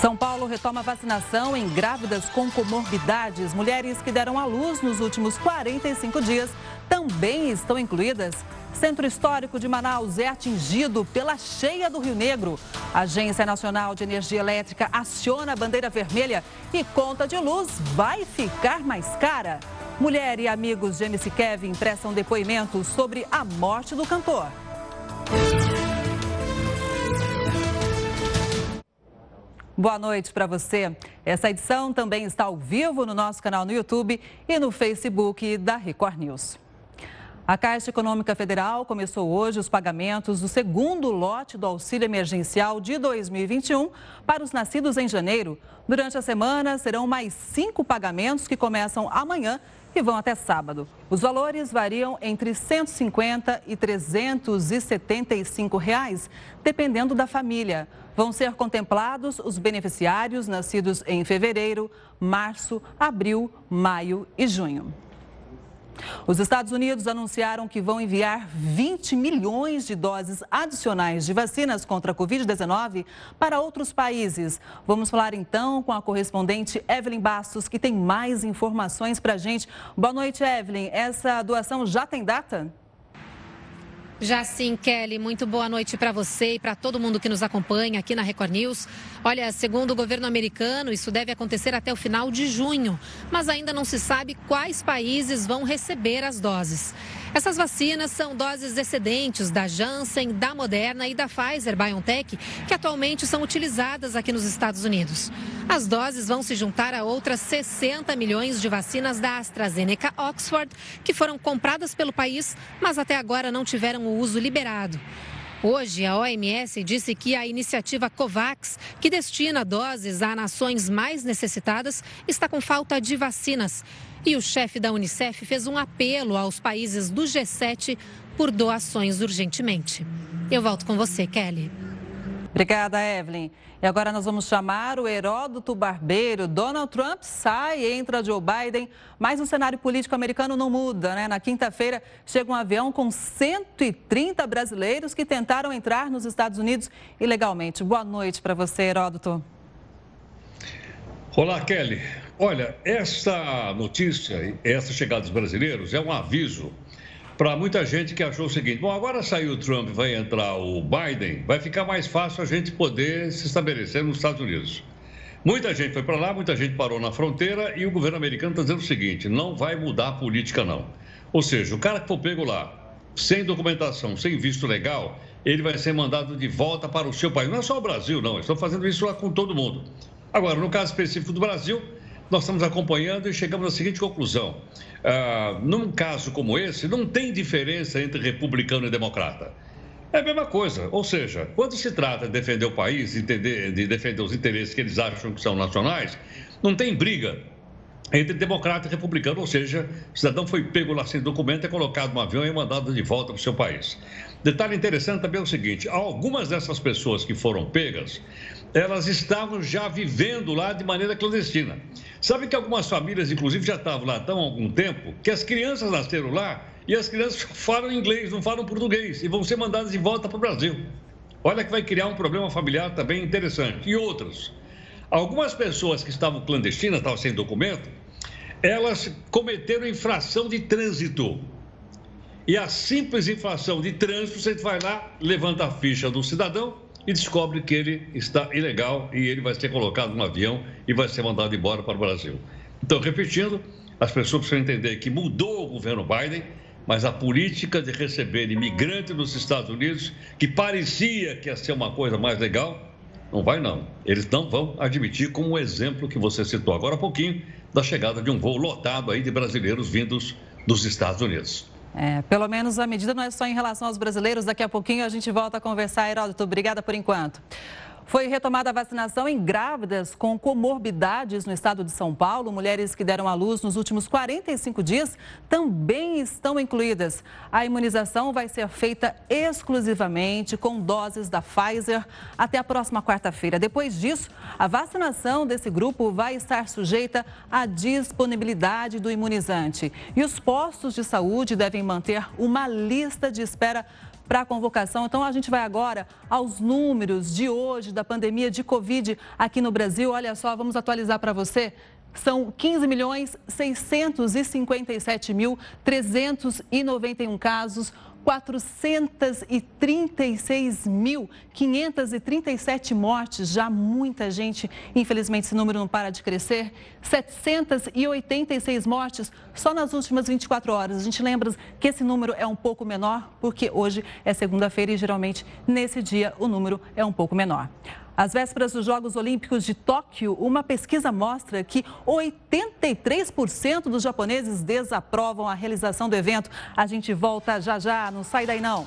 São Paulo retoma vacinação em grávidas com comorbidades. Mulheres que deram à luz nos últimos 45 dias também estão incluídas. Centro Histórico de Manaus é atingido pela cheia do Rio Negro. Agência Nacional de Energia Elétrica aciona a bandeira vermelha e conta de luz vai ficar mais cara. Mulher e amigos de MC Kevin prestam depoimentos sobre a morte do cantor. Boa noite para você. Essa edição também está ao vivo no nosso canal no YouTube e no Facebook da Record News. A Caixa Econômica Federal começou hoje os pagamentos do segundo lote do auxílio emergencial de 2021 para os nascidos em janeiro. Durante a semana, serão mais cinco pagamentos que começam amanhã e vão até sábado. Os valores variam entre 150 e 375 reais, dependendo da família. Vão ser contemplados os beneficiários nascidos em fevereiro, março, abril, maio e junho. Os Estados Unidos anunciaram que vão enviar 20 milhões de doses adicionais de vacinas contra a Covid-19 para outros países. Vamos falar então com a correspondente Evelyn Bastos, que tem mais informações para a gente. Boa noite, Evelyn. Essa doação já tem data? Já sim, Kelly, muito boa noite para você e para todo mundo que nos acompanha aqui na Record News. Olha, segundo o governo americano, isso deve acontecer até o final de junho, mas ainda não se sabe quais países vão receber as doses. Essas vacinas são doses excedentes da Janssen, da Moderna e da Pfizer BioNTech, que atualmente são utilizadas aqui nos Estados Unidos. As doses vão se juntar a outras 60 milhões de vacinas da AstraZeneca Oxford, que foram compradas pelo país, mas até agora não tiveram o uso liberado. Hoje, a OMS disse que a iniciativa COVAX, que destina doses a nações mais necessitadas, está com falta de vacinas. E o chefe da Unicef fez um apelo aos países do G7 por doações urgentemente. Eu volto com você, Kelly. Obrigada, Evelyn. E agora nós vamos chamar o Heródoto Barbeiro. Donald Trump sai, entra Joe Biden, mas o cenário político americano não muda, né? Na quinta-feira chega um avião com 130 brasileiros que tentaram entrar nos Estados Unidos ilegalmente. Boa noite para você, Heródoto. Olá, Kelly. Olha, essa notícia, essa chegada dos brasileiros é um aviso para muita gente que achou o seguinte: bom, agora saiu o Trump, vai entrar o Biden, vai ficar mais fácil a gente poder se estabelecer nos Estados Unidos. Muita gente foi para lá, muita gente parou na fronteira e o governo americano está dizendo o seguinte: não vai mudar a política, não. Ou seja, o cara que for pego lá, sem documentação, sem visto legal, ele vai ser mandado de volta para o seu país. Não é só o Brasil, não, estão fazendo isso lá com todo mundo. Agora, no caso específico do Brasil, nós estamos acompanhando e chegamos à seguinte conclusão. Ah, num caso como esse, não tem diferença entre republicano e democrata. É a mesma coisa. Ou seja, quando se trata de defender o país, de defender os interesses que eles acham que são nacionais, não tem briga entre democrata e republicano. Ou seja, o cidadão foi pego lá sem documento, é colocado no avião e é mandado de volta para o seu país. Detalhe interessante também é o seguinte: algumas dessas pessoas que foram pegas, elas estavam já vivendo lá de maneira clandestina. Sabe que algumas famílias, inclusive, já estavam lá há algum tempo, que as crianças nasceram lá e as crianças falam inglês, não falam português, e vão ser mandadas de volta para o Brasil. Olha que vai criar um problema familiar também interessante. E outros. Algumas pessoas que estavam clandestinas, estavam sem documento, elas cometeram infração de trânsito. E a simples infração de trânsito, você vai lá, levanta a ficha do cidadão e descobre que ele está ilegal e ele vai ser colocado no avião e vai ser mandado embora para o Brasil. Então, repetindo, as pessoas precisam entender que mudou o governo Biden, mas a política de receber imigrantes nos Estados Unidos, que parecia que ia ser uma coisa mais legal, não vai não. Eles não vão admitir como o exemplo que você citou agora há pouquinho, da chegada de um voo lotado aí de brasileiros vindos dos Estados Unidos. É, pelo menos a medida não é só em relação aos brasileiros. Daqui a pouquinho a gente volta a conversar. Heródoto, obrigada por enquanto. Foi retomada a vacinação em grávidas com comorbidades no estado de São Paulo. Mulheres que deram à luz nos últimos 45 dias também estão incluídas. A imunização vai ser feita exclusivamente com doses da Pfizer até a próxima quarta-feira. Depois disso, a vacinação desse grupo vai estar sujeita à disponibilidade do imunizante. E os postos de saúde devem manter uma lista de espera para a convocação. Então a gente vai agora aos números de hoje da pandemia de Covid aqui no Brasil. Olha só, vamos atualizar para você. São 15 milhões 657 mil 391 casos. 436.537 mortes, já muita gente, infelizmente esse número não para de crescer. 786 mortes só nas últimas 24 horas. A gente lembra que esse número é um pouco menor, porque hoje é segunda-feira e geralmente nesse dia o número é um pouco menor. Às vésperas dos Jogos Olímpicos de Tóquio, uma pesquisa mostra que 83% dos japoneses desaprovam a realização do evento. A gente volta já já, não sai daí não.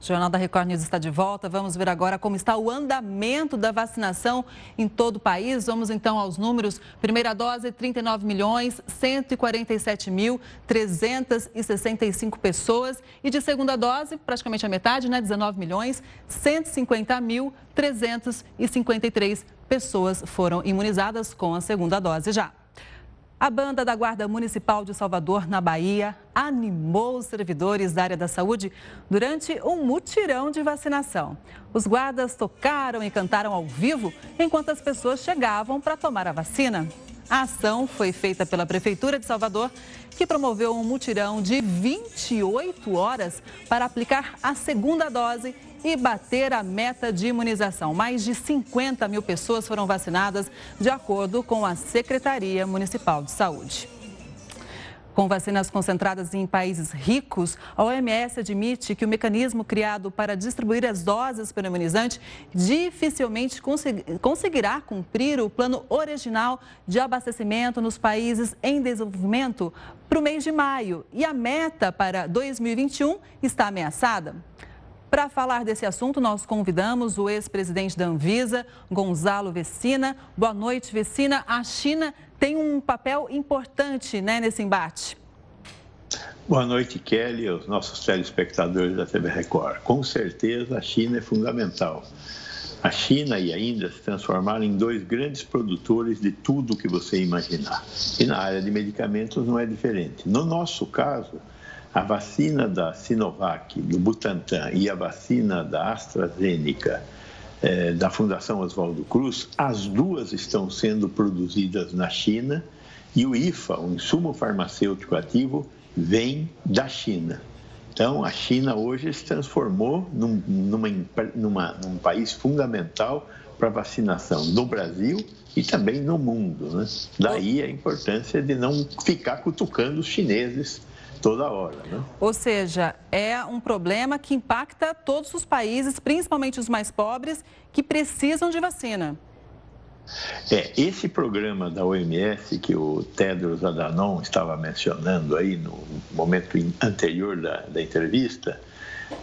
O Jornal da Record News está de volta. Vamos ver agora como está o andamento da vacinação em todo o país. Vamos então aos números. Primeira dose, 39 milhões 147 mil 365 pessoas. E de segunda dose, praticamente a metade, né? 19 milhões 150 mil 353 pessoas foram imunizadas com a segunda dose já. A banda da Guarda Municipal de Salvador, na Bahia, animou os servidores da área da saúde durante um mutirão de vacinação. Os guardas tocaram e cantaram ao vivo enquanto as pessoas chegavam para tomar a vacina. A ação foi feita pela Prefeitura de Salvador, que promoveu um mutirão de 28 horas para aplicar a segunda dose e bater a meta de imunização. Mais de 50 mil pessoas foram vacinadas, de acordo com a Secretaria Municipal de Saúde. Com vacinas concentradas em países ricos, a OMS admite que o mecanismo criado para distribuir as doses pelo imunizante dificilmente conseguirá cumprir o plano original de abastecimento nos países em desenvolvimento para o mês de maio. E a meta para 2021 está ameaçada. Para falar desse assunto, nós convidamos o ex-presidente da Anvisa, Gonzalo Vecina. Boa noite, Vecina. A China tem um papel importante né, nesse embate. Boa noite, Kelly, aos nossos telespectadores da TV Record. Com certeza, a China é fundamental. A China e a Índia se transformaram em dois grandes produtores de tudo que você imaginar. E na área de medicamentos não é diferente. No nosso caso, a vacina da Sinovac, do Butantan, e a vacina da AstraZeneca, eh, da Fundação Oswaldo Cruz, as duas estão sendo produzidas na China e o IFA, o insumo farmacêutico ativo, vem da China. Então, a China hoje se transformou num, numa, numa, num país fundamental para vacinação no Brasil e também no mundo. Né? Daí a importância de não ficar cutucando os chineses toda hora. Né? Ou seja, é um problema que impacta todos os países, principalmente os mais pobres, que precisam de vacina. É, esse programa da OMS que o Tedros Adhanom estava mencionando aí no momento anterior da, da entrevista,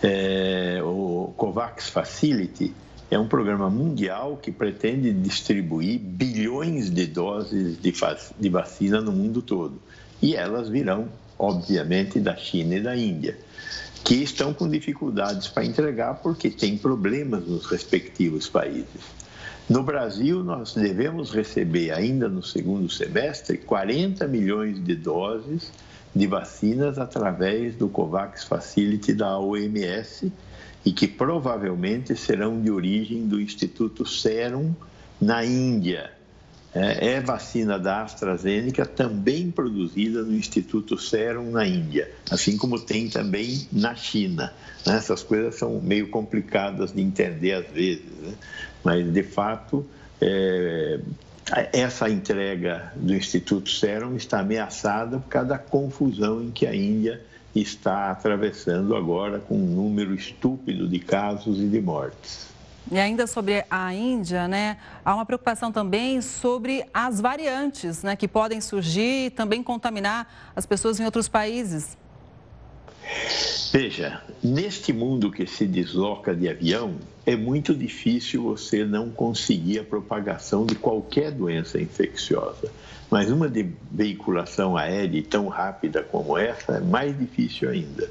é, o COVAX Facility, é um programa mundial que pretende distribuir bilhões de doses de, de vacina no mundo todo. E elas virão obviamente, da China e da Índia, que estão com dificuldades para entregar porque tem problemas nos respectivos países. No Brasil, nós devemos receber ainda no segundo semestre 40 milhões de doses de vacinas através do COVAX Facility da OMS e que provavelmente serão de origem do Instituto Serum na Índia é, é vacina da AstraZeneca, também produzida no Instituto Serum na Índia, assim como tem também na China. Né? Essas coisas são meio complicadas de entender às vezes, né? mas de fato é, essa entrega do Instituto Serum está ameaçada por causa da confusão em que a Índia está atravessando agora com um número estúpido de casos e de mortes. E ainda sobre a Índia, né, há uma preocupação também sobre as variantes né, que podem surgir e também contaminar as pessoas em outros países. Veja, neste mundo que se desloca de avião, é muito difícil você não conseguir a propagação de qualquer doença infecciosa. Mas uma de veiculação aérea tão rápida como essa é mais difícil ainda.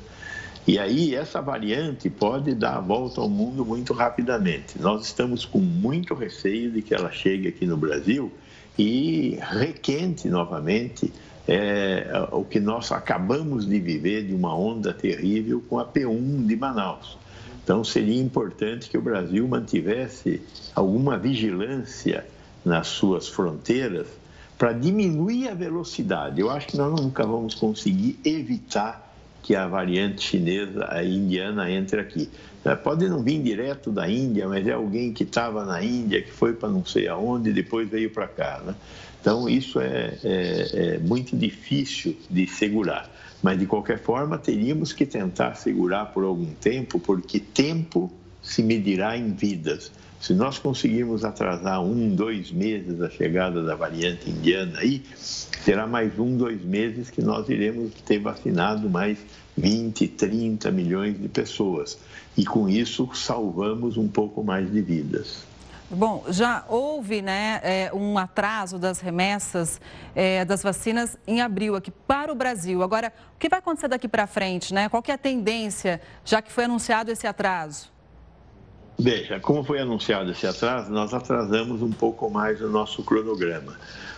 E aí essa variante pode dar a volta ao mundo muito rapidamente. Nós estamos com muito receio de que ela chegue aqui no Brasil e requente novamente é, o que nós acabamos de viver de uma onda terrível com a P1 de Manaus. Então, seria importante que o Brasil mantivesse alguma vigilância nas suas fronteiras para diminuir a velocidade. Eu acho que nós nunca vamos conseguir evitar que a variante chinesa, a indiana, entre aqui. É, pode não vir direto da Índia, mas é alguém que estava na Índia, que foi para não sei aonde depois veio para cá. Né? Então, isso é, é, é muito difícil de segurar. Mas, de qualquer forma, teríamos que tentar segurar por algum tempo, porque tempo se medirá em vidas. Se nós conseguirmos atrasar um, dois meses a chegada da variante indiana aí, será mais um, dois meses que nós iremos ter vacinado mais 20, 30 milhões de pessoas. E com isso salvamos um pouco mais de vidas. Bom, já houve né, é, um atraso das remessas é, das vacinas em abril aqui para o Brasil. Agora, o que vai acontecer daqui para frente? Né? Qual que é a tendência, já que foi anunciado esse atraso? Veja, como foi anunciado esse atraso, nós atrasamos um pouco mais o nosso cronograma.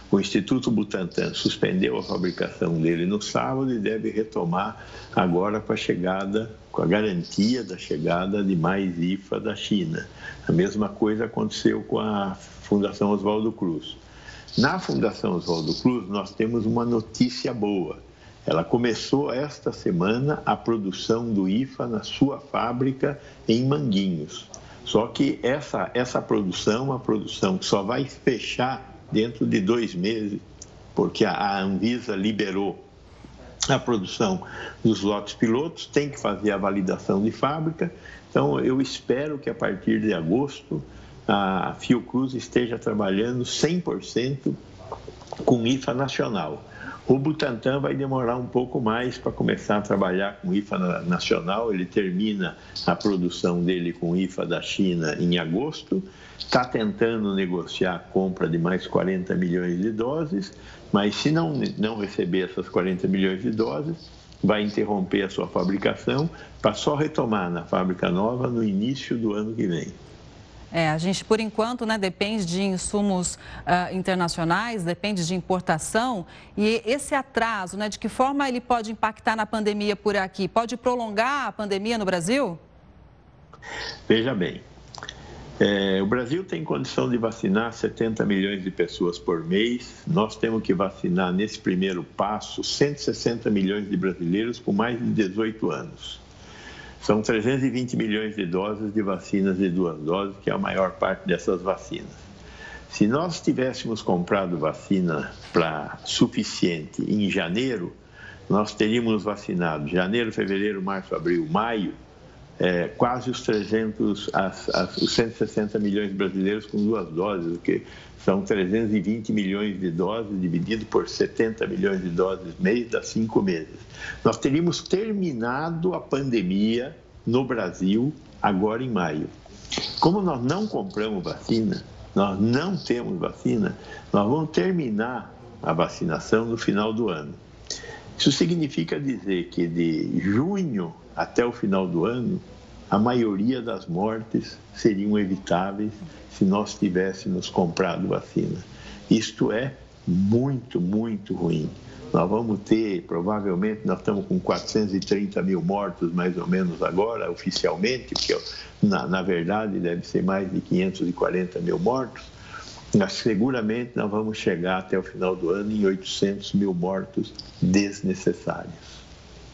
O Instituto Butantan suspendeu a fabricação dele no sábado e deve retomar agora com a chegada, com a garantia da chegada de mais IFA da China. A mesma coisa aconteceu com a Fundação Oswaldo Cruz. Na Fundação Oswaldo Cruz, nós temos uma notícia boa. Ela começou esta semana a produção do IFA na sua fábrica em Manguinhos. Só que essa, essa produção, uma produção que só vai fechar dentro de dois meses, porque a Anvisa liberou a produção dos lotes pilotos, tem que fazer a validação de fábrica. Então, eu espero que a partir de agosto a Fiocruz esteja trabalhando 100% com IFA nacional. O Butantan vai demorar um pouco mais para começar a trabalhar com IFA nacional. Ele termina a produção dele com IFA da China em agosto. Está tentando negociar a compra de mais 40 milhões de doses, mas se não, não receber essas 40 milhões de doses, vai interromper a sua fabricação para só retomar na fábrica nova no início do ano que vem. É, a gente, por enquanto, né, depende de insumos uh, internacionais, depende de importação. E esse atraso, né, de que forma ele pode impactar na pandemia por aqui? Pode prolongar a pandemia no Brasil? Veja bem, é, o Brasil tem condição de vacinar 70 milhões de pessoas por mês. Nós temos que vacinar, nesse primeiro passo, 160 milhões de brasileiros com mais de 18 anos. São 320 milhões de doses de vacinas de duas doses, que é a maior parte dessas vacinas. Se nós tivéssemos comprado vacina para suficiente em janeiro, nós teríamos vacinado janeiro, fevereiro, março, abril, maio, é, quase os 300, as, as, os 160 milhões de brasileiros com duas doses, o que são 320 milhões de doses dividido por 70 milhões de doses mês, dá cinco meses. Nós teríamos terminado a pandemia no Brasil agora em maio. Como nós não compramos vacina, nós não temos vacina, nós vamos terminar a vacinação no final do ano. Isso significa dizer que de junho até o final do ano, a maioria das mortes seriam evitáveis se nós tivéssemos comprado vacina. Isto é muito, muito ruim. Nós vamos ter, provavelmente, nós estamos com 430 mil mortos, mais ou menos agora, oficialmente, porque na, na verdade deve ser mais de 540 mil mortos. Mas seguramente nós vamos chegar até o final do ano em 800 mil mortos desnecessários.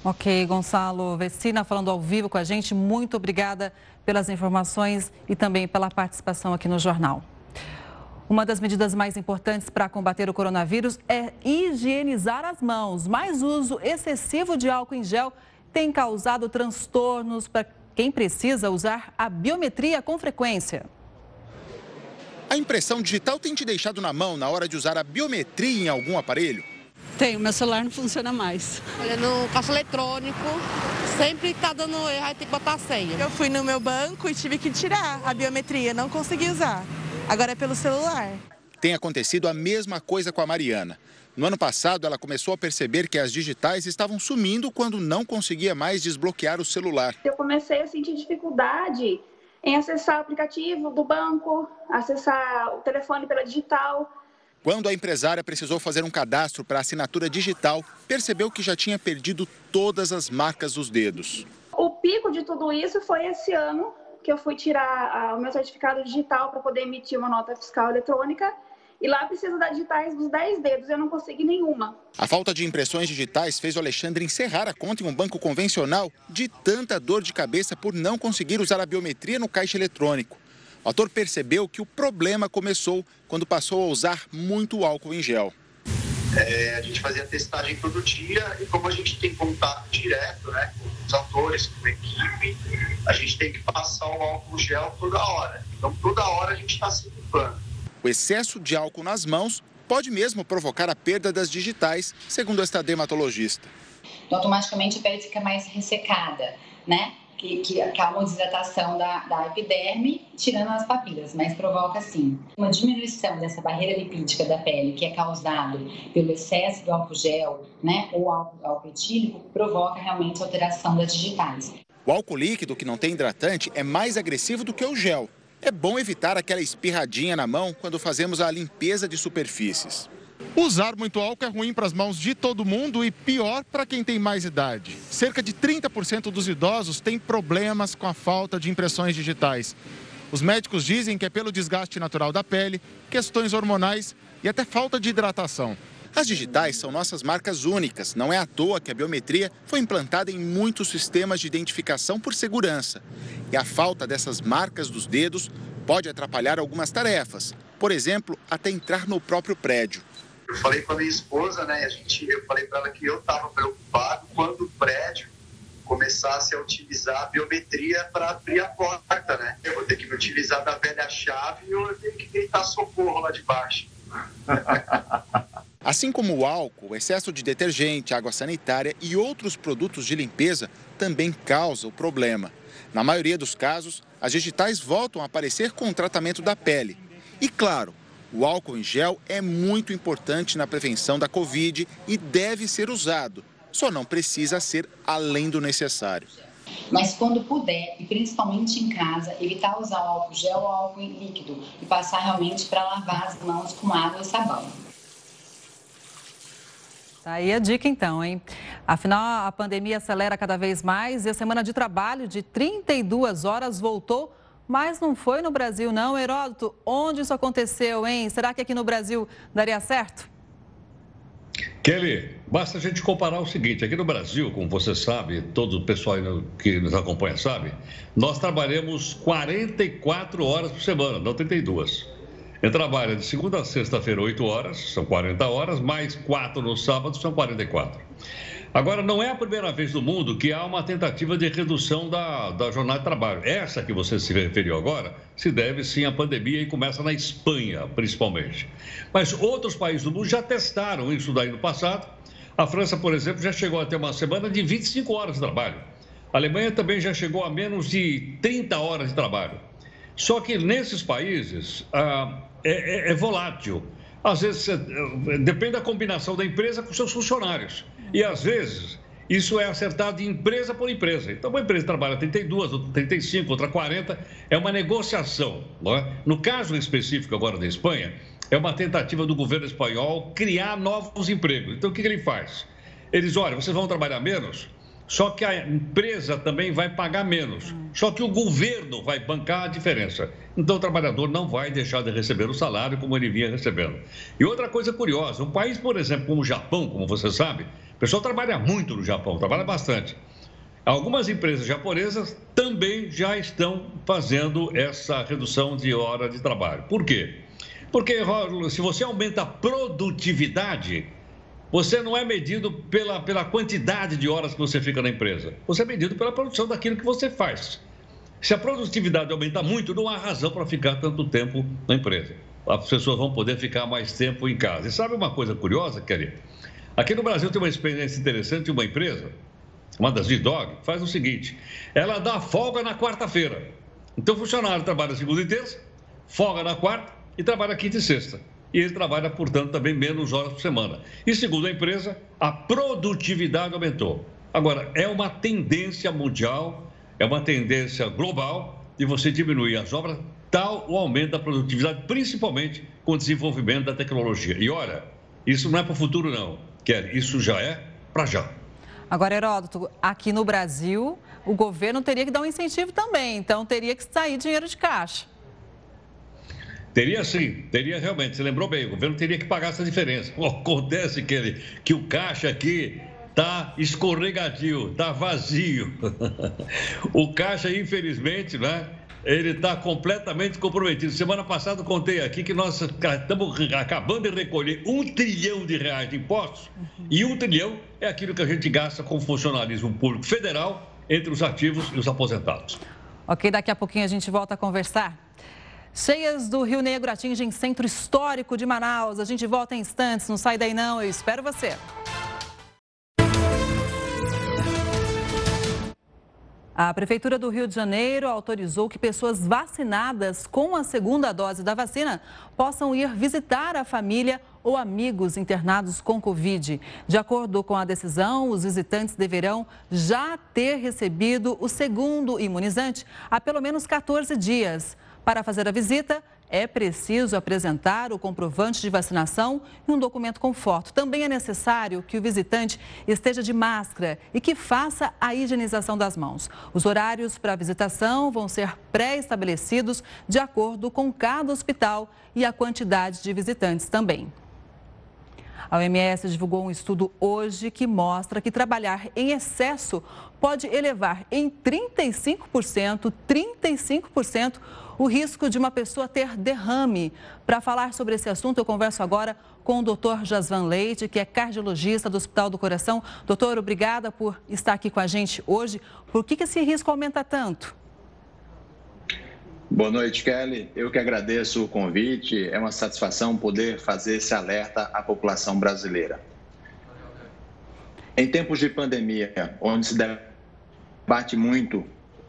Ok, Gonçalo Vecina falando ao vivo com a gente. Muito obrigada pelas informações e também pela participação aqui no jornal. Uma das medidas mais importantes para combater o coronavírus é higienizar as mãos. Mais uso excessivo de álcool em gel tem causado transtornos para quem precisa usar a biometria com frequência. A impressão digital tem te deixado na mão na hora de usar a biometria em algum aparelho? Tenho, meu celular não funciona mais. Olha, no caixa eletrônico, sempre está dando erro, aí tem que botar a senha. Eu fui no meu banco e tive que tirar a biometria, não consegui usar. Agora é pelo celular. Tem acontecido a mesma coisa com a Mariana. No ano passado, ela começou a perceber que as digitais estavam sumindo quando não conseguia mais desbloquear o celular. Eu comecei a sentir dificuldade em acessar o aplicativo do banco, acessar o telefone pela digital. Quando a empresária precisou fazer um cadastro para assinatura digital, percebeu que já tinha perdido todas as marcas dos dedos. O pico de tudo isso foi esse ano que eu fui tirar o meu certificado digital para poder emitir uma nota fiscal eletrônica e lá precisa dar digitais dos 10 dedos, eu não consegui nenhuma. A falta de impressões digitais fez o Alexandre encerrar a conta em um banco convencional de tanta dor de cabeça por não conseguir usar a biometria no caixa eletrônico. O ator percebeu que o problema começou quando passou a usar muito álcool em gel. É, a gente fazia testagem todo dia e como a gente tem contato direto né, com os atores, com a equipe, a gente tem que passar o álcool gel toda hora. Então toda hora a gente está se limpando. O excesso de álcool nas mãos pode mesmo provocar a perda das digitais, segundo esta dermatologista. Então, automaticamente a pele fica mais ressecada, né? Que, que, uma desidratação da, da epiderme, tirando as papilas, mas provoca, sim, uma diminuição dessa barreira lipídica da pele, que é causado pelo excesso do álcool gel, né, ou álcool, álcool etílico, provoca realmente alteração das digitais. O álcool líquido, que não tem hidratante, é mais agressivo do que o gel. É bom evitar aquela espirradinha na mão quando fazemos a limpeza de superfícies. Usar muito álcool é ruim para as mãos de todo mundo e pior para quem tem mais idade. Cerca de 30% dos idosos têm problemas com a falta de impressões digitais. Os médicos dizem que é pelo desgaste natural da pele, questões hormonais e até falta de hidratação. As digitais são nossas marcas únicas. Não é à toa que a biometria foi implantada em muitos sistemas de identificação por segurança. E a falta dessas marcas dos dedos pode atrapalhar algumas tarefas. Por exemplo, até entrar no próprio prédio. Eu falei com a minha esposa, né? A gente, eu falei para ela que eu estava preocupado quando o prédio começasse a utilizar a biometria para abrir a porta, né? Eu vou ter que me utilizar da velha chave ou eu tenho que gritar socorro lá de baixo. Assim como o álcool, o excesso de detergente, água sanitária e outros produtos de limpeza também causa o problema. Na maioria dos casos, as digitais voltam a aparecer com o tratamento da pele. E claro, o álcool em gel é muito importante na prevenção da Covid e deve ser usado. Só não precisa ser além do necessário. Mas quando puder, e principalmente em casa, evitar usar o álcool gel ou álcool líquido e passar realmente para lavar as mãos com água e sabão. Tá aí a dica então, hein? Afinal, a pandemia acelera cada vez mais e a semana de trabalho de 32 horas voltou, mas não foi no Brasil não, Heródoto. Onde isso aconteceu, hein? Será que aqui no Brasil daria certo? Kelly, basta a gente comparar o seguinte: aqui no Brasil, como você sabe, todo o pessoal que nos acompanha sabe, nós trabalhamos 44 horas por semana, não 32. Ele trabalha de segunda a sexta-feira, 8 horas, são 40 horas, mais 4 no sábado, são 44. Agora, não é a primeira vez no mundo que há uma tentativa de redução da, da jornada de trabalho. Essa que você se referiu agora se deve sim à pandemia e começa na Espanha, principalmente. Mas outros países do mundo já testaram isso daí no passado. A França, por exemplo, já chegou a ter uma semana de 25 horas de trabalho. A Alemanha também já chegou a menos de 30 horas de trabalho. Só que nesses países, ah, é, é, é volátil. Às vezes, depende da combinação da empresa com seus funcionários. E às vezes, isso é acertado de empresa por empresa. Então, uma empresa trabalha 32, outra 35, outra 40. É uma negociação. É? No caso específico agora da Espanha, é uma tentativa do governo espanhol criar novos empregos. Então, o que ele faz? Eles, olha, vocês vão trabalhar menos, só que a empresa também vai pagar menos. Só que o governo vai bancar a diferença. Então o trabalhador não vai deixar de receber o salário como ele vinha recebendo. E outra coisa curiosa: um país, por exemplo, como o Japão, como você sabe, pessoal trabalha muito no Japão, trabalha bastante. Algumas empresas japonesas também já estão fazendo essa redução de hora de trabalho. Por quê? Porque se você aumenta a produtividade, você não é medido pela, pela quantidade de horas que você fica na empresa. Você é medido pela produção daquilo que você faz. Se a produtividade aumentar muito, não há razão para ficar tanto tempo na empresa. As pessoas vão poder ficar mais tempo em casa. E sabe uma coisa curiosa, Kelly? Aqui no Brasil tem uma experiência interessante de uma empresa, uma das G-Dog, faz o seguinte: ela dá folga na quarta-feira. Então o funcionário trabalha segunda e terça, folga na quarta e trabalha quinta e sexta e ele trabalha, portanto, também menos horas por semana. E segundo a empresa, a produtividade aumentou. Agora, é uma tendência mundial, é uma tendência global de você diminuir as horas tal o aumento da produtividade, principalmente com o desenvolvimento da tecnologia. E olha, isso não é para o futuro, não, Kelly, isso já é para já. Agora, Heródoto, aqui no Brasil, o governo teria que dar um incentivo também, então teria que sair dinheiro de caixa. Teria sim, teria realmente. Você lembrou bem, o governo teria que pagar essa diferença. Acontece que, ele, que o caixa aqui está escorregadio, está vazio. o caixa, infelizmente, né? Ele está completamente comprometido. Semana passada contei aqui que nós estamos acabando de recolher um trilhão de reais de impostos uhum. e um trilhão é aquilo que a gente gasta com funcionalismo público federal entre os ativos e os aposentados. Ok, daqui a pouquinho a gente volta a conversar. Cheias do Rio Negro atingem centro histórico de Manaus. A gente volta em instantes, não sai daí não, eu espero você. A Prefeitura do Rio de Janeiro autorizou que pessoas vacinadas com a segunda dose da vacina possam ir visitar a família ou amigos internados com Covid. De acordo com a decisão, os visitantes deverão já ter recebido o segundo imunizante há pelo menos 14 dias. Para fazer a visita, é preciso apresentar o comprovante de vacinação e um documento com foto. Também é necessário que o visitante esteja de máscara e que faça a higienização das mãos. Os horários para a visitação vão ser pré-estabelecidos de acordo com cada hospital e a quantidade de visitantes também. A OMS divulgou um estudo hoje que mostra que trabalhar em excesso pode elevar em 35%, 35% o risco de uma pessoa ter derrame. Para falar sobre esse assunto, eu converso agora com o doutor Jasvan Leite, que é cardiologista do Hospital do Coração. Doutor, obrigada por estar aqui com a gente hoje. Por que, que esse risco aumenta tanto? Boa noite, Kelly. Eu que agradeço o convite. É uma satisfação poder fazer esse alerta à população brasileira. Em tempos de pandemia, onde se debate muito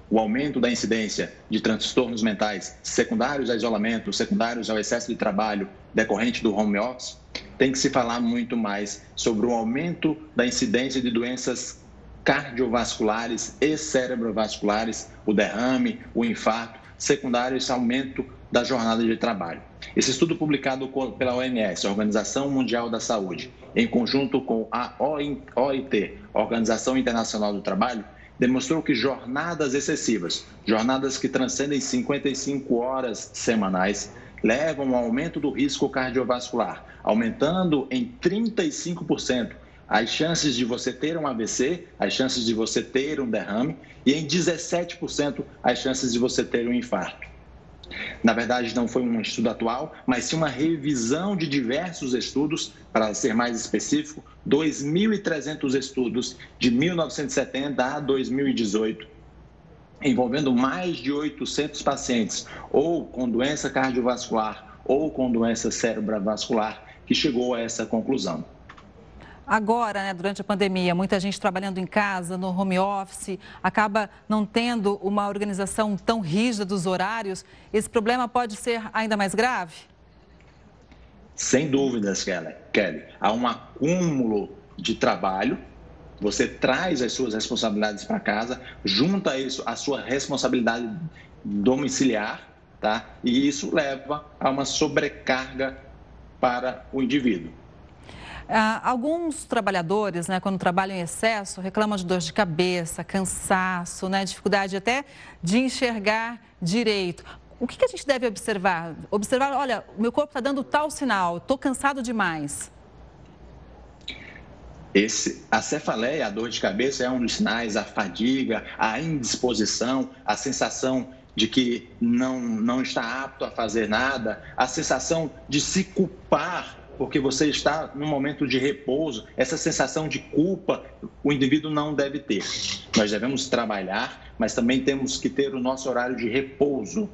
o aumento da incidência de transtornos mentais secundários ao isolamento, secundários ao excesso de trabalho decorrente do home office, tem que se falar muito mais sobre o aumento da incidência de doenças cardiovasculares e cerebrovasculares, o derrame, o infarto, secundário a esse aumento da jornada de trabalho. Esse estudo publicado pela OMS, Organização Mundial da Saúde, em conjunto com a OIT, Organização Internacional do Trabalho, demonstrou que jornadas excessivas, jornadas que transcendem 55 horas semanais, levam ao aumento do risco cardiovascular, aumentando em 35% as chances de você ter um AVC, as chances de você ter um derrame e em 17% as chances de você ter um infarto. Na verdade, não foi um estudo atual, mas sim uma revisão de diversos estudos, para ser mais específico, 2.300 estudos de 1970 a 2018, envolvendo mais de 800 pacientes, ou com doença cardiovascular ou com doença cerebrovascular, que chegou a essa conclusão. Agora, né, durante a pandemia, muita gente trabalhando em casa, no home office, acaba não tendo uma organização tão rígida dos horários. Esse problema pode ser ainda mais grave? Sem dúvidas, Kelly. Há um acúmulo de trabalho. Você traz as suas responsabilidades para casa, junta isso à sua responsabilidade domiciliar, tá? E isso leva a uma sobrecarga para o indivíduo. Ah, alguns trabalhadores, né, quando trabalham em excesso, reclamam de dor de cabeça, cansaço, né, dificuldade até de enxergar direito. O que, que a gente deve observar? Observar, olha, meu corpo está dando tal sinal, estou cansado demais. Esse, a cefaleia, a dor de cabeça, é um dos sinais, a fadiga, a indisposição, a sensação de que não, não está apto a fazer nada, a sensação de se culpar porque você está num momento de repouso, essa sensação de culpa o indivíduo não deve ter. Nós devemos trabalhar, mas também temos que ter o nosso horário de repouso.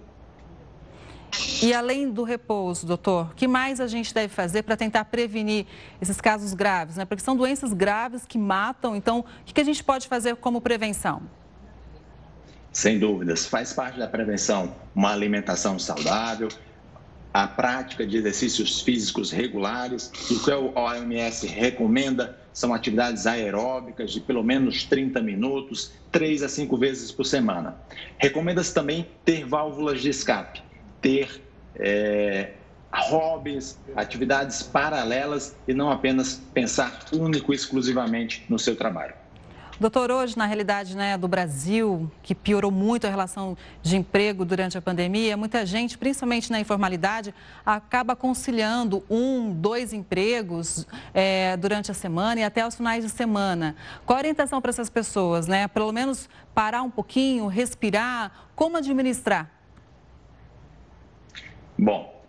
E além do repouso, doutor, o que mais a gente deve fazer para tentar prevenir esses casos graves? Né? Porque são doenças graves que matam, então o que a gente pode fazer como prevenção? Sem dúvidas, faz parte da prevenção uma alimentação saudável, a prática de exercícios físicos regulares. O que o OMS recomenda são atividades aeróbicas de pelo menos 30 minutos, 3 a 5 vezes por semana. Recomenda-se também ter válvulas de escape. ter é, hobbies, atividades paralelas e não apenas pensar único e exclusivamente no seu trabalho. Doutor, hoje, na realidade né, do Brasil, que piorou muito a relação de emprego durante a pandemia, muita gente, principalmente na informalidade, acaba conciliando um, dois empregos é, durante a semana e até os finais de semana. Qual a orientação para essas pessoas, né? Pelo menos parar um pouquinho, respirar, como administrar? Bom,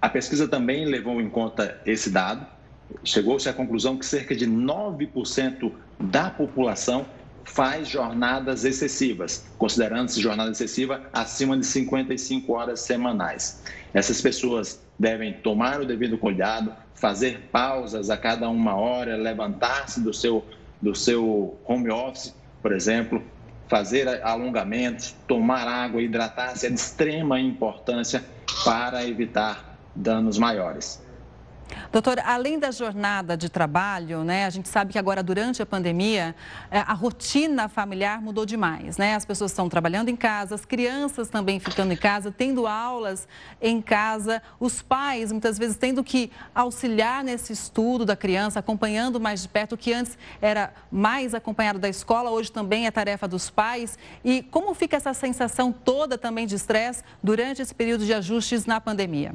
a pesquisa também levou em conta esse dado. Chegou-se à conclusão que cerca de 9% da população faz jornadas excessivas, considerando-se jornada excessiva acima de 55 horas semanais. Essas pessoas devem tomar o devido cuidado, fazer pausas a cada uma hora, levantar-se do seu, do seu home office, por exemplo, fazer alongamentos, tomar água, hidratar-se é de extrema importância para evitar danos maiores. Doutor, além da jornada de trabalho, né, a gente sabe que agora, durante a pandemia, é, a rotina familiar mudou demais, né? As pessoas estão trabalhando em casa, as crianças também ficando em casa, tendo aulas em casa, os pais, muitas vezes, tendo que auxiliar nesse estudo da criança, acompanhando mais de perto, o que antes era mais acompanhado da escola, hoje também é tarefa dos pais. E como fica essa sensação toda também de estresse durante esse período de ajustes na pandemia?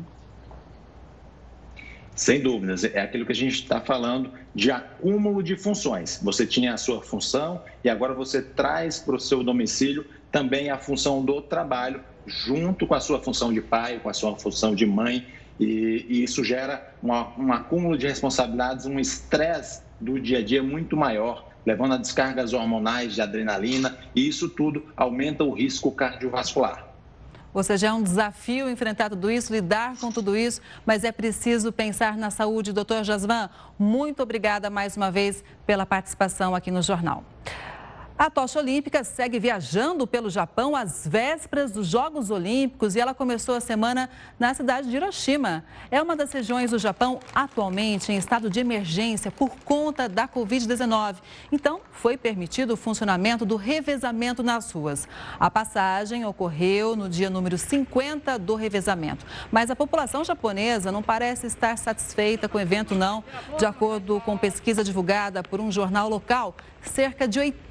Sem dúvidas, é aquilo que a gente está falando de acúmulo de funções. Você tinha a sua função e agora você traz para o seu domicílio também a função do trabalho, junto com a sua função de pai, com a sua função de mãe, e, e isso gera um acúmulo de responsabilidades, um estresse do dia a dia muito maior, levando a descargas hormonais de adrenalina, e isso tudo aumenta o risco cardiovascular. Ou seja, é um desafio enfrentar tudo isso, lidar com tudo isso, mas é preciso pensar na saúde. Doutor Jasvan, muito obrigada mais uma vez pela participação aqui no jornal. A tocha olímpica segue viajando pelo Japão às vésperas dos Jogos Olímpicos e ela começou a semana na cidade de Hiroshima. É uma das regiões do Japão atualmente em estado de emergência por conta da Covid-19. Então, foi permitido o funcionamento do revezamento nas ruas. A passagem ocorreu no dia número 50 do revezamento. Mas a população japonesa não parece estar satisfeita com o evento, não. De acordo com pesquisa divulgada por um jornal local, cerca de 80%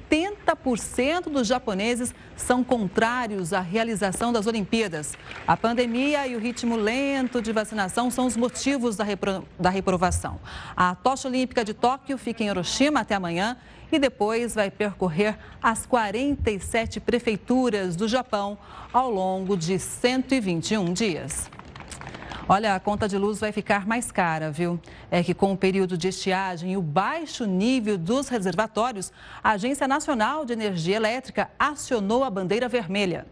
dos japoneses são contrários à realização das Olimpíadas. A pandemia e o ritmo lento de vacinação são os motivos da, repro... da reprovação. A tocha olímpica de Tóquio fica em Hiroshima até amanhã e depois vai percorrer as 47 prefeituras do Japão ao longo de 121 dias. Olha, a conta de luz vai ficar mais cara, viu? É que com o período de estiagem e o baixo nível dos reservatórios, a Agência Nacional de Energia Elétrica acionou a bandeira vermelha.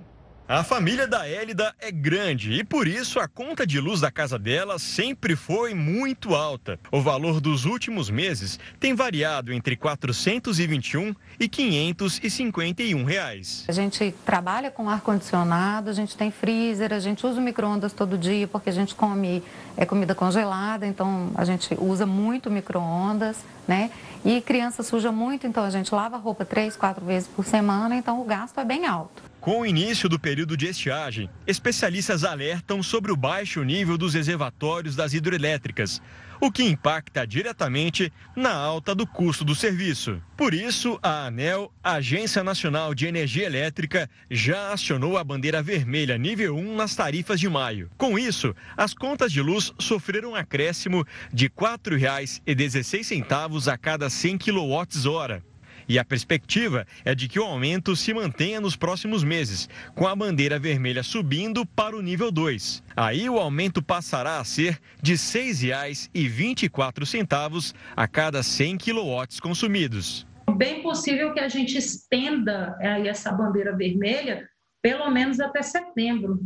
A família da Hélida é grande e por isso a conta de luz da casa dela sempre foi muito alta. O valor dos últimos meses tem variado entre 421 e 551 reais. A gente trabalha com ar condicionado, a gente tem freezer, a gente usa micro-ondas todo dia porque a gente come é, comida congelada, então a gente usa muito micro-ondas, né? E criança suja muito, então a gente lava roupa três, quatro vezes por semana, então o gasto é bem alto. Com o início do período de estiagem, especialistas alertam sobre o baixo nível dos reservatórios das hidrelétricas, o que impacta diretamente na alta do custo do serviço. Por isso, a ANEL, Agência Nacional de Energia Elétrica, já acionou a bandeira vermelha nível 1 nas tarifas de maio. Com isso, as contas de luz sofreram um acréscimo de R$ 4,16 a cada 100 kWh. E a perspectiva é de que o aumento se mantenha nos próximos meses, com a bandeira vermelha subindo para o nível 2. Aí o aumento passará a ser de R$ 6,24 a cada 100 kW consumidos. Bem possível que a gente estenda aí essa bandeira vermelha pelo menos até setembro,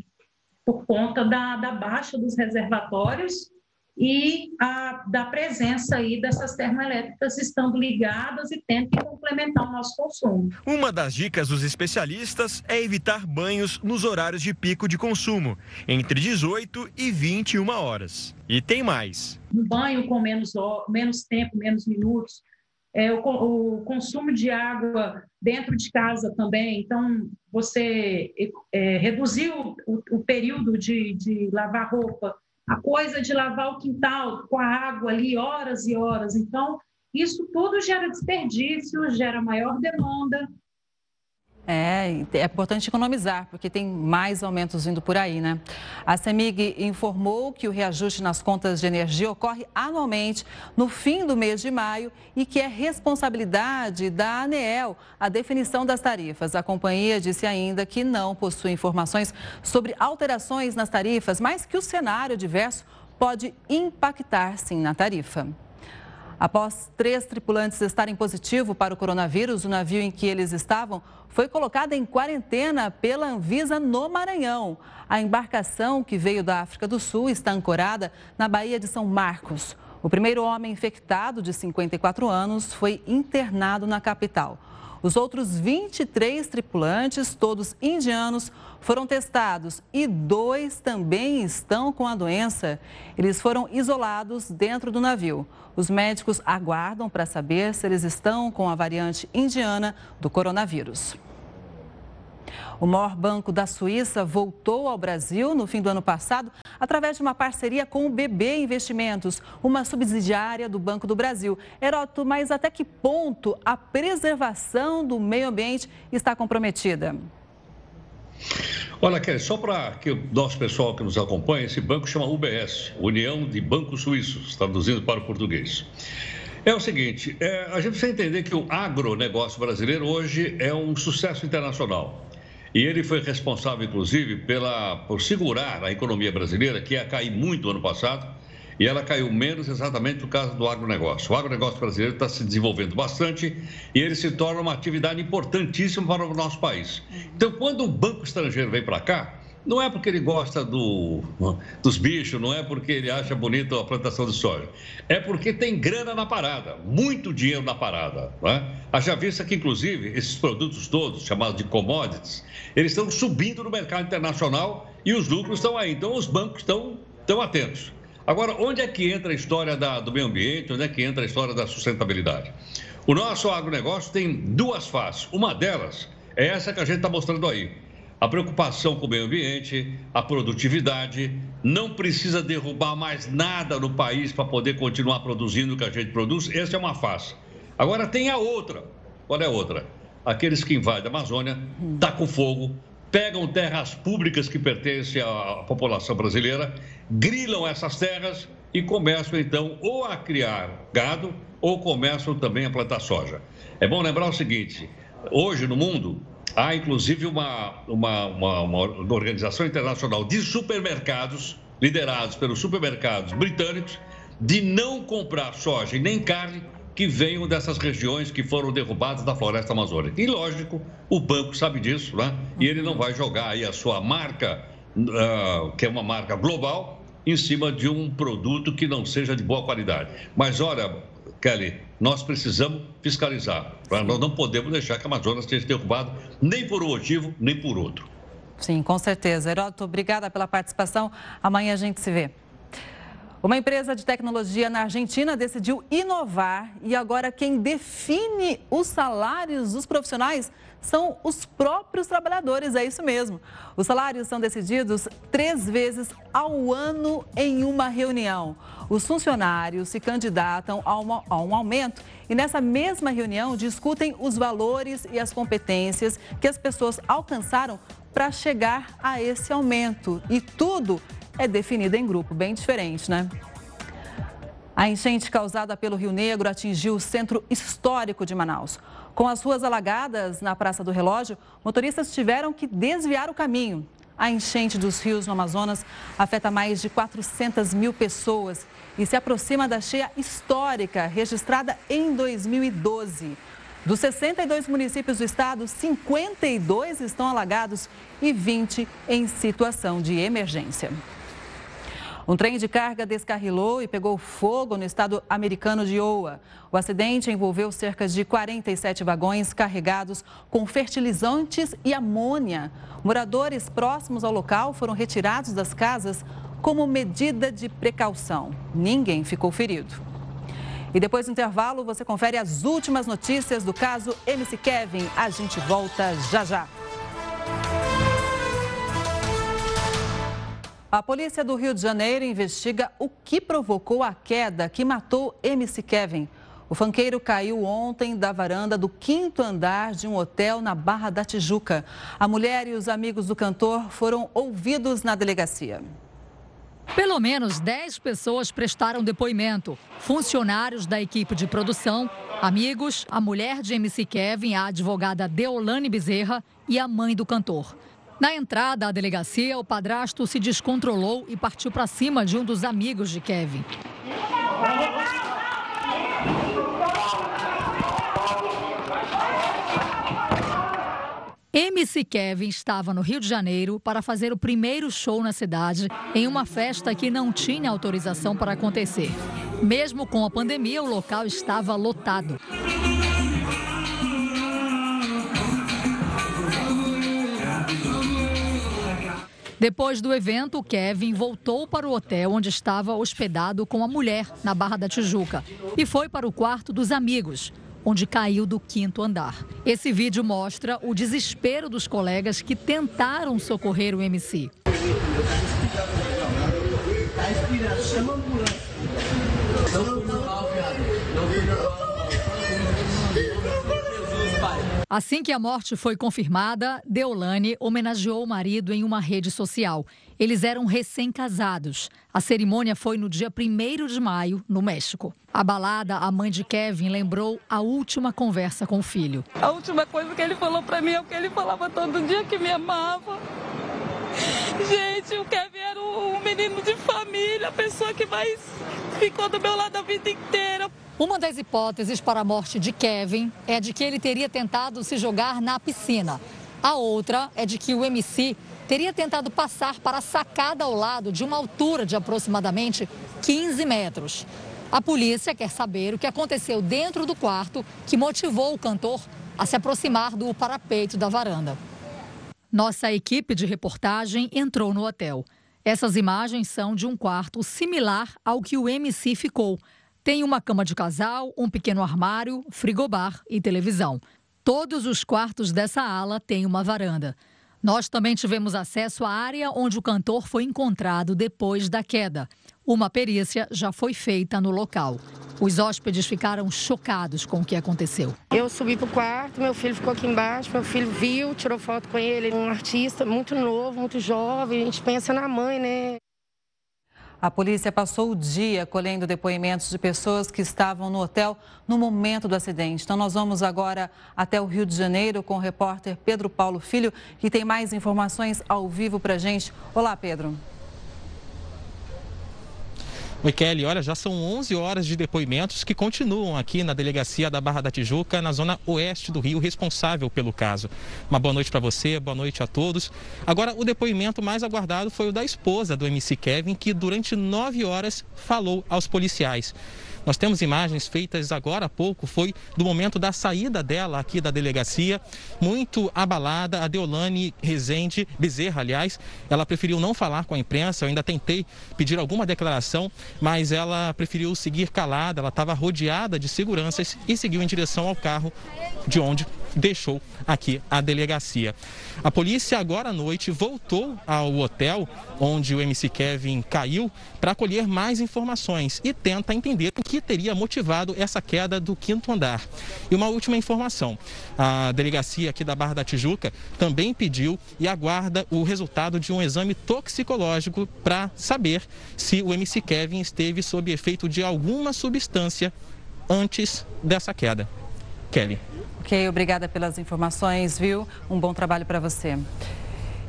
por conta da, da baixa dos reservatórios e a, da presença aí dessas termoelétricas estando ligadas e tendo que complementar o nosso consumo. Uma das dicas dos especialistas é evitar banhos nos horários de pico de consumo, entre 18 e 21 horas. E tem mais. Um banho com menos, menos tempo, menos minutos, é, o, o, consumo de água dentro de casa também. Então, você é, reduziu o, o período de, de lavar roupa, a coisa de lavar o quintal com a água ali horas e horas. Então, isso tudo gera desperdício, gera maior demanda, é, é importante economizar, porque tem mais aumentos vindo por aí, né? A CEMIG informou que o reajuste nas contas de energia ocorre anualmente no fim do mês de maio e que é responsabilidade da ANEEL a definição das tarifas. A companhia disse ainda que não possui informações sobre alterações nas tarifas, mas que o cenário diverso pode impactar sim na tarifa. Após três tripulantes estarem positivo para o coronavírus, o navio em que eles estavam foi colocado em quarentena pela Anvisa no Maranhão. A embarcação, que veio da África do Sul, está ancorada na Baía de São Marcos. O primeiro homem infectado, de 54 anos, foi internado na capital. Os outros 23 tripulantes, todos indianos, foram testados e dois também estão com a doença. Eles foram isolados dentro do navio. Os médicos aguardam para saber se eles estão com a variante indiana do coronavírus. O maior banco da Suíça voltou ao Brasil no fim do ano passado através de uma parceria com o BB Investimentos, uma subsidiária do Banco do Brasil. Heroto, mas até que ponto a preservação do meio ambiente está comprometida? Olha, Kelly, só para que o nosso pessoal que nos acompanha, esse banco chama UBS, União de Bancos Suíços, traduzindo para o português. É o seguinte, é, a gente precisa entender que o agronegócio brasileiro hoje é um sucesso internacional. E ele foi responsável, inclusive, pela, por segurar a economia brasileira, que ia cair muito ano passado, e ela caiu menos exatamente por causa do agronegócio. O agronegócio brasileiro está se desenvolvendo bastante e ele se torna uma atividade importantíssima para o nosso país. Então, quando o banco estrangeiro vem para cá, não é porque ele gosta do, dos bichos, não é porque ele acha bonito a plantação de soja. É porque tem grana na parada, muito dinheiro na parada. Né? Haja vista que, inclusive, esses produtos todos, chamados de commodities, eles estão subindo no mercado internacional e os lucros estão aí. Então, os bancos estão, estão atentos. Agora, onde é que entra a história da, do meio ambiente, onde é que entra a história da sustentabilidade? O nosso agronegócio tem duas faces. Uma delas é essa que a gente está mostrando aí a preocupação com o meio ambiente, a produtividade. Não precisa derrubar mais nada no país para poder continuar produzindo o que a gente produz. Essa é uma face. Agora tem a outra. Qual é a outra? Aqueles que invadem a Amazônia, tacam fogo, pegam terras públicas que pertencem à população brasileira, grilam essas terras e começam então ou a criar gado ou começam também a plantar soja. É bom lembrar o seguinte: hoje no mundo há inclusive uma, uma, uma, uma organização internacional de supermercados, liderados pelos supermercados britânicos, de não comprar soja e nem carne que venham dessas regiões que foram derrubadas da floresta amazônica. E lógico, o banco sabe disso, né? E ele não vai jogar aí a sua marca, uh, que é uma marca global, em cima de um produto que não seja de boa qualidade. Mas olha, Kelly, nós precisamos fiscalizar. Nós não podemos deixar que a Amazonas seja derrubada nem por um motivo, nem por outro. Sim, com certeza. Heródoto, obrigada pela participação. Amanhã a gente se vê. Uma empresa de tecnologia na Argentina decidiu inovar e agora quem define os salários dos profissionais são os próprios trabalhadores, é isso mesmo. Os salários são decididos três vezes ao ano em uma reunião. Os funcionários se candidatam a, uma, a um aumento e nessa mesma reunião discutem os valores e as competências que as pessoas alcançaram para chegar a esse aumento. E tudo é definido em grupo, bem diferente, né? A enchente causada pelo Rio Negro atingiu o centro histórico de Manaus. Com as ruas alagadas na Praça do Relógio, motoristas tiveram que desviar o caminho. A enchente dos rios no Amazonas afeta mais de 400 mil pessoas e se aproxima da cheia histórica registrada em 2012. Dos 62 municípios do estado, 52 estão alagados e 20 em situação de emergência. Um trem de carga descarrilou e pegou fogo no estado americano de Iowa. O acidente envolveu cerca de 47 vagões carregados com fertilizantes e amônia. Moradores próximos ao local foram retirados das casas como medida de precaução. Ninguém ficou ferido. E depois do intervalo, você confere as últimas notícias do caso MC Kevin. A gente volta já já. A polícia do Rio de Janeiro investiga o que provocou a queda que matou MC Kevin. O fanqueiro caiu ontem da varanda do quinto andar de um hotel na Barra da Tijuca. A mulher e os amigos do cantor foram ouvidos na delegacia. Pelo menos 10 pessoas prestaram depoimento. Funcionários da equipe de produção, amigos, a mulher de MC Kevin, a advogada Deolane Bezerra e a mãe do cantor. Na entrada à delegacia, o padrasto se descontrolou e partiu para cima de um dos amigos de Kevin. MC Kevin estava no Rio de Janeiro para fazer o primeiro show na cidade em uma festa que não tinha autorização para acontecer. Mesmo com a pandemia, o local estava lotado. Depois do evento, Kevin voltou para o hotel onde estava hospedado com a mulher, na Barra da Tijuca, e foi para o quarto dos amigos, onde caiu do quinto andar. Esse vídeo mostra o desespero dos colegas que tentaram socorrer o MC. Assim que a morte foi confirmada, Deolane homenageou o marido em uma rede social. Eles eram recém-casados. A cerimônia foi no dia 1 de maio, no México. Abalada, a mãe de Kevin lembrou a última conversa com o filho. A última coisa que ele falou para mim é o que ele falava todo dia que me amava. Gente, o Kevin era um menino de família, a pessoa que mais ficou do meu lado a vida inteira. Uma das hipóteses para a morte de Kevin é de que ele teria tentado se jogar na piscina. A outra é de que o MC teria tentado passar para a sacada ao lado de uma altura de aproximadamente 15 metros. A polícia quer saber o que aconteceu dentro do quarto que motivou o cantor a se aproximar do parapeito da varanda. Nossa equipe de reportagem entrou no hotel. Essas imagens são de um quarto similar ao que o MC ficou tem uma cama de casal, um pequeno armário, frigobar e televisão. Todos os quartos dessa ala têm uma varanda. Nós também tivemos acesso à área onde o cantor foi encontrado depois da queda. Uma perícia já foi feita no local. Os hóspedes ficaram chocados com o que aconteceu. Eu subi para o quarto, meu filho ficou aqui embaixo, meu filho viu, tirou foto com ele, ele é um artista muito novo, muito jovem, a gente pensa na mãe, né? A polícia passou o dia colhendo depoimentos de pessoas que estavam no hotel no momento do acidente. Então, nós vamos agora até o Rio de Janeiro com o repórter Pedro Paulo Filho, que tem mais informações ao vivo para gente. Olá, Pedro. Oi, Kelly. Olha, já são 11 horas de depoimentos que continuam aqui na delegacia da Barra da Tijuca, na zona oeste do Rio, responsável pelo caso. Uma boa noite para você, boa noite a todos. Agora, o depoimento mais aguardado foi o da esposa do MC Kevin, que durante nove horas falou aos policiais. Nós temos imagens feitas agora há pouco, foi do momento da saída dela aqui da delegacia, muito abalada. A Deolane Rezende Bezerra, aliás, ela preferiu não falar com a imprensa. Eu ainda tentei pedir alguma declaração, mas ela preferiu seguir calada. Ela estava rodeada de seguranças e seguiu em direção ao carro de onde deixou aqui a delegacia. A polícia agora à noite voltou ao hotel onde o MC Kevin caiu para colher mais informações e tenta entender o que teria motivado essa queda do quinto andar. E uma última informação: a delegacia aqui da Barra da Tijuca também pediu e aguarda o resultado de um exame toxicológico para saber se o MC Kevin esteve sob efeito de alguma substância antes dessa queda. Kelly. Ok, obrigada pelas informações, viu? Um bom trabalho para você.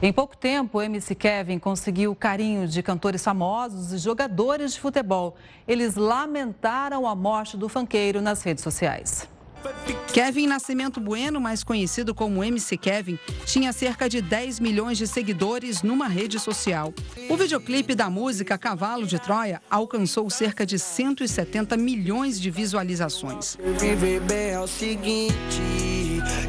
Em pouco tempo, MC Kevin conseguiu o carinho de cantores famosos e jogadores de futebol. Eles lamentaram a morte do fanqueiro nas redes sociais. Kevin Nascimento Bueno, mais conhecido como MC Kevin, tinha cerca de 10 milhões de seguidores numa rede social. O videoclipe da música Cavalo de Troia alcançou cerca de 170 milhões de visualizações. Viver bem é o seguinte,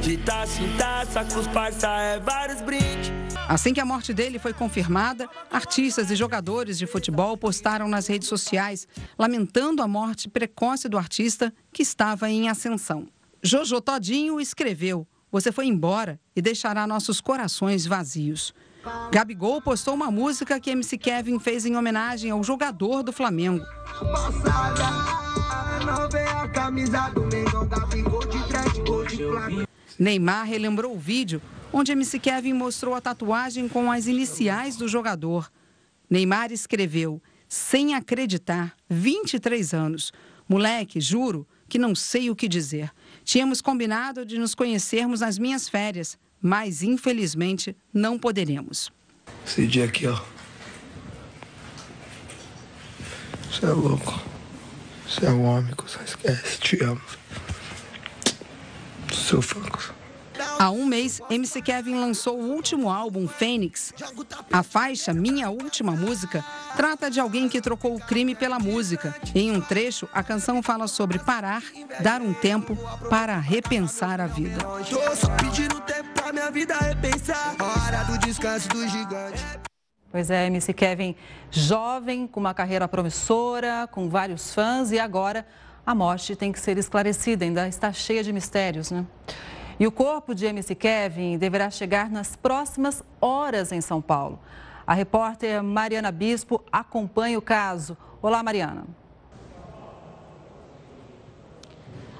de taça em taça com os parça é vários brindes. Assim que a morte dele foi confirmada, artistas e jogadores de futebol postaram nas redes sociais, lamentando a morte precoce do artista que estava em ascensão. Jojo Todinho escreveu: Você foi embora e deixará nossos corações vazios. Gabigol postou uma música que MC Kevin fez em homenagem ao jogador do Flamengo. Neymar relembrou o vídeo onde MC Kevin mostrou a tatuagem com as iniciais do jogador. Neymar escreveu, sem acreditar, 23 anos. Moleque, juro que não sei o que dizer. Tínhamos combinado de nos conhecermos nas minhas férias, mas infelizmente não poderemos. Esse dia aqui, ó. Você é louco. Você é um homem que só esquece. Te amo. Seu fã. Há um mês, MC Kevin lançou o último álbum, Fênix. A faixa Minha Última Música trata de alguém que trocou o crime pela música. Em um trecho, a canção fala sobre parar, dar um tempo para repensar a vida. Pois é, MC Kevin, jovem, com uma carreira promissora, com vários fãs e agora a morte tem que ser esclarecida, ainda está cheia de mistérios, né? E o corpo de MC Kevin deverá chegar nas próximas horas em São Paulo. A repórter Mariana Bispo acompanha o caso. Olá, Mariana.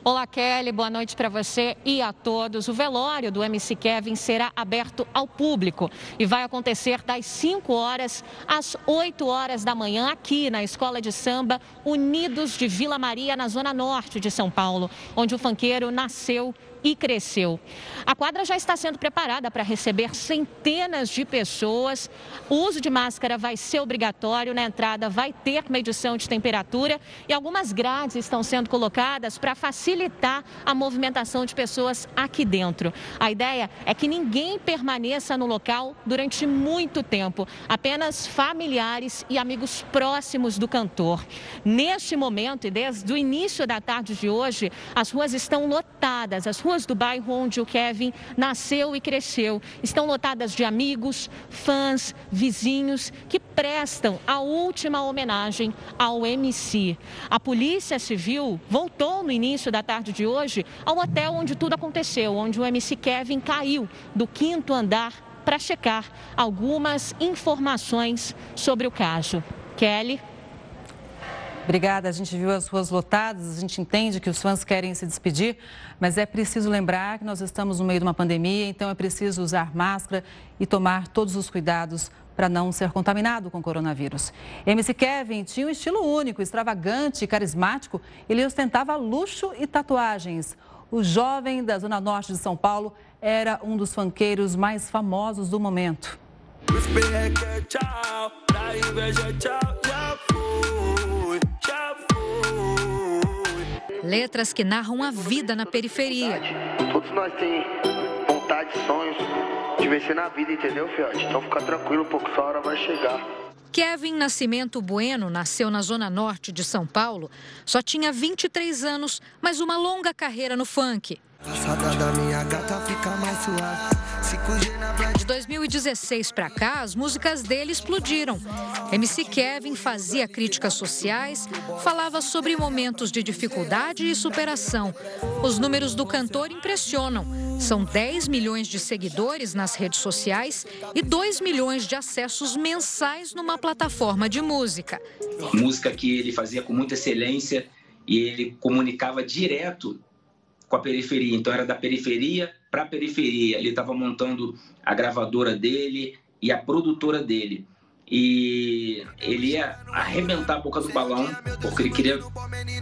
Olá, Kelly. Boa noite para você e a todos. O velório do MC Kevin será aberto ao público e vai acontecer das 5 horas às 8 horas da manhã aqui na Escola de Samba Unidos de Vila Maria, na zona norte de São Paulo, onde o fanqueiro nasceu e cresceu. A quadra já está sendo preparada para receber centenas de pessoas. O uso de máscara vai ser obrigatório, na entrada vai ter medição de temperatura e algumas grades estão sendo colocadas para facilitar a movimentação de pessoas aqui dentro. A ideia é que ninguém permaneça no local durante muito tempo, apenas familiares e amigos próximos do cantor. Neste momento e desde o início da tarde de hoje, as ruas estão lotadas, as ruas ruas do bairro onde o Kevin nasceu e cresceu estão lotadas de amigos, fãs, vizinhos que prestam a última homenagem ao MC. A Polícia Civil voltou no início da tarde de hoje ao hotel onde tudo aconteceu, onde o MC Kevin caiu do quinto andar para checar algumas informações sobre o caso. Kelly. Obrigada. A gente viu as ruas lotadas, a gente entende que os fãs querem se despedir, mas é preciso lembrar que nós estamos no meio de uma pandemia, então é preciso usar máscara e tomar todos os cuidados para não ser contaminado com coronavírus. MC Kevin tinha um estilo único, extravagante e carismático. Ele ostentava luxo e tatuagens. O jovem da Zona Norte de São Paulo era um dos fanqueiros mais famosos do momento. Letras que narram a vida na periferia. Todos nós temos vontade, sonhos de vencer na vida, entendeu, Fiote? Então fica tranquilo, pouco sua hora vai chegar. Kevin Nascimento Bueno nasceu na zona norte de São Paulo. Só tinha 23 anos, mas uma longa carreira no funk. De 2016 para cá, as músicas dele explodiram. MC Kevin fazia críticas sociais, falava sobre momentos de dificuldade e superação. Os números do cantor impressionam. São 10 milhões de seguidores nas redes sociais e 2 milhões de acessos mensais numa plataforma de música. Música que ele fazia com muita excelência e ele comunicava direto com a periferia. Então era da periferia para a periferia. Ele estava montando a gravadora dele e a produtora dele. E ele ia arrebentar a boca do balão, porque ele queria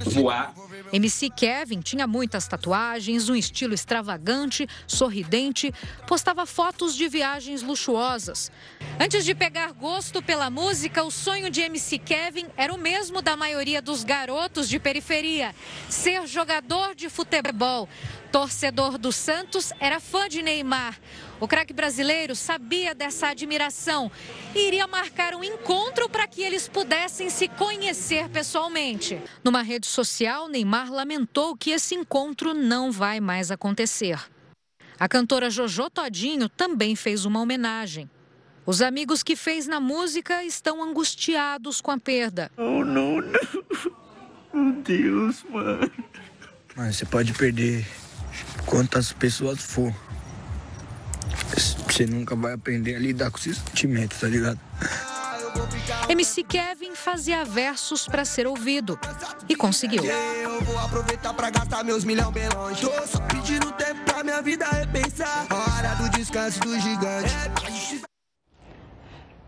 voar. MC Kevin tinha muitas tatuagens, um estilo extravagante, sorridente, postava fotos de viagens luxuosas. Antes de pegar gosto pela música, o sonho de MC Kevin era o mesmo da maioria dos garotos de periferia: ser jogador de futebol. Torcedor do Santos, era fã de Neymar. O craque brasileiro sabia dessa admiração e iria marcar um encontro para que eles pudessem se conhecer pessoalmente. Numa rede social, Neymar lamentou que esse encontro não vai mais acontecer. A cantora Jojo Todinho também fez uma homenagem. Os amigos que fez na música estão angustiados com a perda. Oh, não, não. Meu Deus, mano. Mas você pode perder quantas pessoas for. Você nunca vai aprender a lidar com esses sentimentos, tá ligado? MC Kevin fazia versos para ser ouvido e conseguiu. Eu vou aproveitar pra gastar meus milhão bem longe. Tô só pedindo tempo pra minha vida repensar. Hora do descanso do gigante.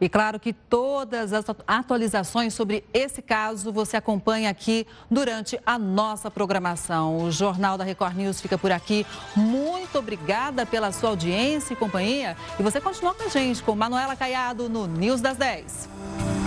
E claro que todas as atualizações sobre esse caso você acompanha aqui durante a nossa programação. O Jornal da Record News fica por aqui. Muito obrigada pela sua audiência e companhia. E você continua com a gente, com Manuela Caiado no News das 10.